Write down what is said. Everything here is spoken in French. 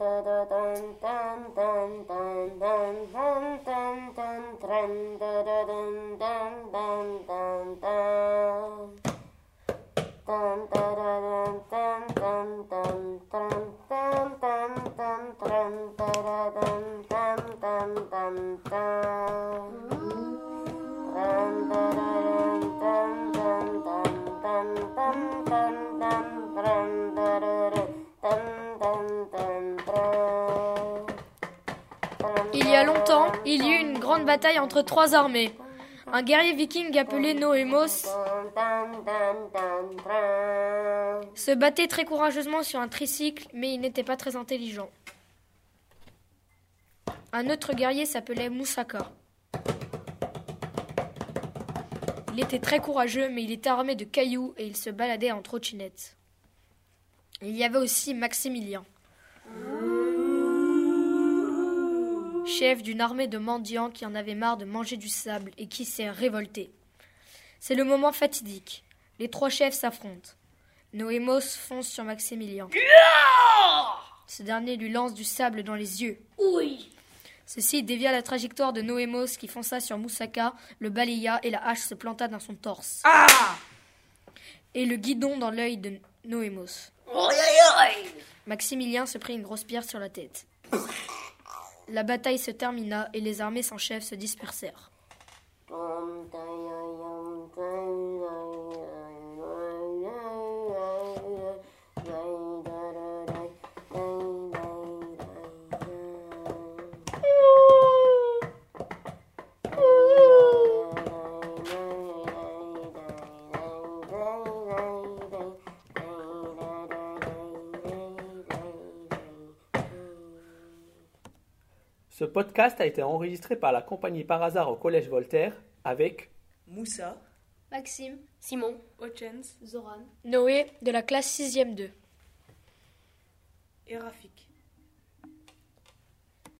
Il y a longtemps, il y eut une grande bataille entre trois armées. Un guerrier viking appelé Noemos se battait très courageusement sur un tricycle, mais il n'était pas très intelligent. Un autre guerrier s'appelait Moussaka. Il était très courageux, mais il était armé de cailloux et il se baladait en trottinette. Il y avait aussi Maximilien, chef d'une armée de mendiants qui en avait marre de manger du sable et qui s'est révolté. C'est le moment fatidique. Les trois chefs s'affrontent. Noémos fonce sur Maximilien. Ce dernier lui lance du sable dans les yeux. Oui. Ceci dévia la trajectoire de Noémos qui fonça sur Moussaka, le balaya et la hache se planta dans son torse. Ah Et le guidon dans l'œil de Noémos. Maximilien se prit une grosse pierre sur la tête. La bataille se termina et les armées sans chef se dispersèrent. Ce podcast a été enregistré par la compagnie Par hasard au Collège Voltaire avec Moussa, Maxime, Simon. Ochens Zoran. Noé de la classe 6e 2. et Rafik.